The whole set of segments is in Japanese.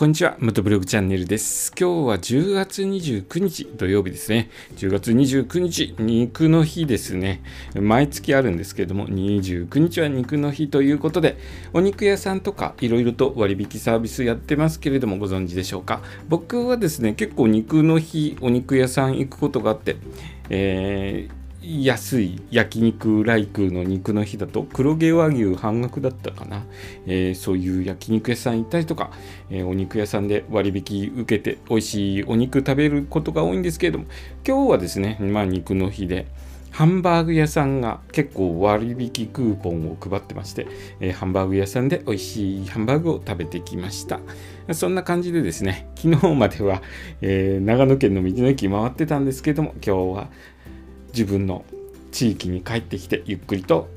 こんにちは。ムトブログチャンネルです。今日は10月29日土曜日ですね。10月29日、肉の日ですね。毎月あるんですけれども、29日は肉の日ということで、お肉屋さんとかいろいろと割引サービスやってますけれども、ご存知でしょうか？僕はですね、結構肉の日、お肉屋さん行くことがあって、えー安い焼肉ライクの肉の日だと黒毛和牛半額だったかな、えー、そういう焼肉屋さん行ったりとか、えー、お肉屋さんで割引受けて美味しいお肉食べることが多いんですけれども今日はですね、まあ、肉の日でハンバーグ屋さんが結構割引クーポンを配ってまして、えー、ハンバーグ屋さんで美味しいハンバーグを食べてきました。そんな感じでですね、昨日までは、えー、長野県の道の駅回ってたんですけども、今日は自分の地域に帰ってきてゆっくりと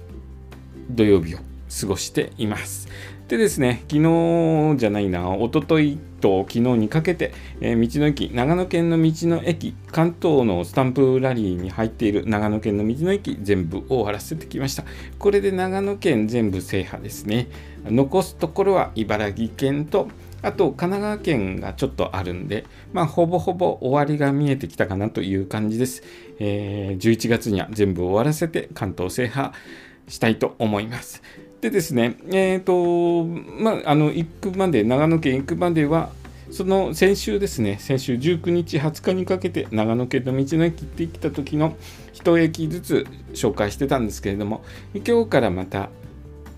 土曜日を過ごしています。でですね、昨日じゃないな、おとといと昨日にかけて、えー、道の駅、長野県の道の駅、関東のスタンプラリーに入っている長野県の道の駅、全部終わらせてきました。これで長野県全部制覇ですね。残すところは茨城県とあと神奈川県がちょっとあるんで、まあ、ほぼほぼ終わりが見えてきたかなという感じです。えー、11月には全部終わらせて関東制覇したいと思います。でですね、えっ、ー、と、まあ、あの、行くまで、長野県行くまでは、その先週ですね、先週19日、20日にかけて長野県の道の駅行ってきた時の1駅ずつ紹介してたんですけれども、今日からまた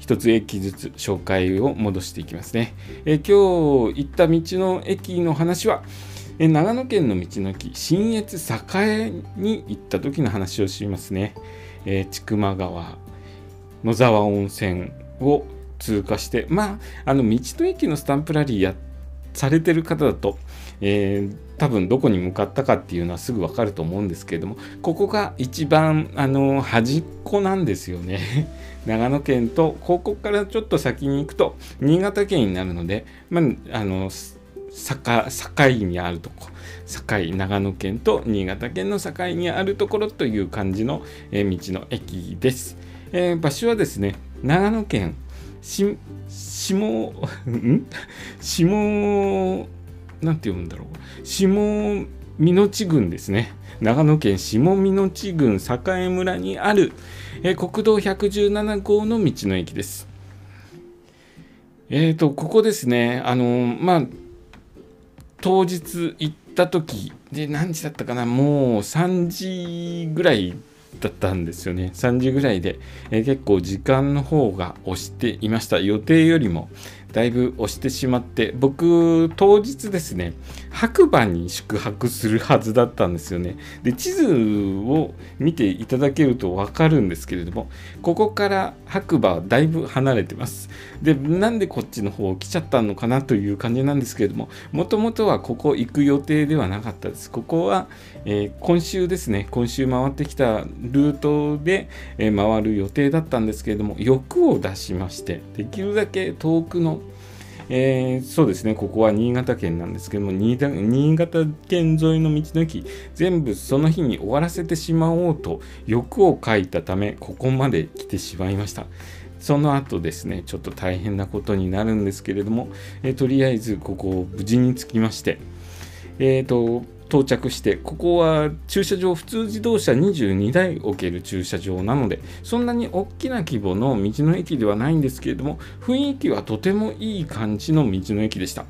一つ駅ずつ紹介を戻していきますね。え今日行った道の駅の話は、え長野県の道の駅信越栄に行った時の話をしますね。え千曲川野沢温泉を通過してまああの道の駅のスタンプラリーやってされてる方だと、えー、多分どこに向かったかっていうのはすぐわかると思うんですけれどもここが一番あの端っこなんですよね。長野県とここからちょっと先に行くと新潟県になるので、まあ、あの境にあるとこ境長野県と新潟県の境にあるところという感じの、えー、道の駅です、えー、場所はですね長野県し下 ん？下なんて読むんだろう。下美濃地郡ですね。長野県下美濃地郡栄村にある、え、国道117号の道の駅です。えっ、ー、と、ここですね、あのまあ、当日行った時で何時だったかな、もう3時ぐらいだったんですよね。3時ぐらいで、えー、結構時間の方が押していました。予定よりもだいぶ押してしまって、僕、当日ですね、白馬に宿泊するはずだったんですよね。で、地図を見ていただけるとわかるんですけれども、ここから白馬だいぶ離れてます。で、なんでこっちの方来ちゃったのかなという感じなんですけれども、もともとはここ行く予定ではなかったです。ここは、えー、今週ですね、今週回ってきたルートで、えー、回る予定だったんですけれども、欲を出しまして、できるだけ遠くのえー、そうですね、ここは新潟県なんですけども、新潟県沿いの道の駅、全部その日に終わらせてしまおうと欲をかいたため、ここまで来てしまいました。その後ですね、ちょっと大変なことになるんですけれども、えー、とりあえずここを無事に着きまして、えっ、ー、と、到着してここは駐車場普通自動車22台置ける駐車場なのでそんなに大きな規模の道の駅ではないんですけれども雰囲気はとてもいい感じの道の駅でした。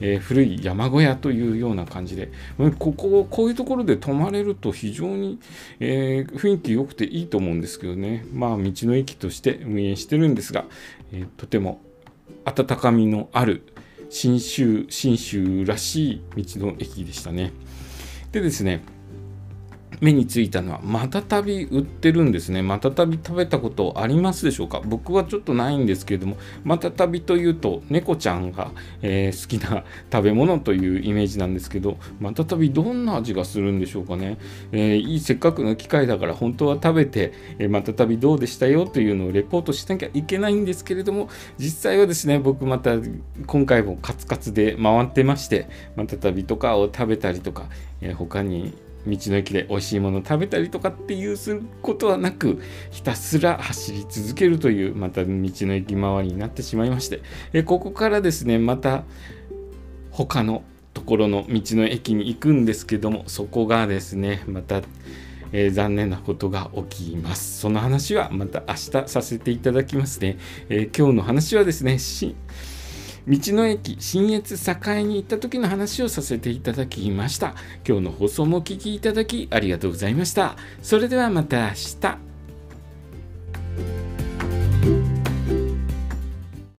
えー、古い山小屋というような感じで、ここ、こういうところで泊まれると非常に、えー、雰囲気良くていいと思うんですけどね、まあ、道の駅として運営してるんですが、えー、とても温かみのある信州、信州らしい道の駅でしたね。でですね、目についたのは、またたび売ってるんですね。またたび食べたことありますでしょうか？僕はちょっとないんですけれども、またたびというと、猫ちゃんが、えー、好きな食べ物というイメージなんですけど、またたびどんな味がするんでしょうかね？えー、いいせっかくの機会だから、本当は食べて、えー、またたびどうでしたよというのをレポートしなきゃいけないんですけれども、実際はですね、僕また今回もカツカツで回ってまして、またたびとかを食べたりとか、え他に道の駅で美味しいもの食べたりとかっていうすることはなくひたすら走り続けるというまた道の駅周りになってしまいまして。えここからですねまた他のところの道の駅に行くんですけどもそこがですねまた、えー、残念なことが起きます。その話はまた明日させていただきますね、えー、今日の話はですね道の駅新越栄に行った時の話をさせていただきました。今日の放送もお聴きいただきありがとうございました。それではまた明日。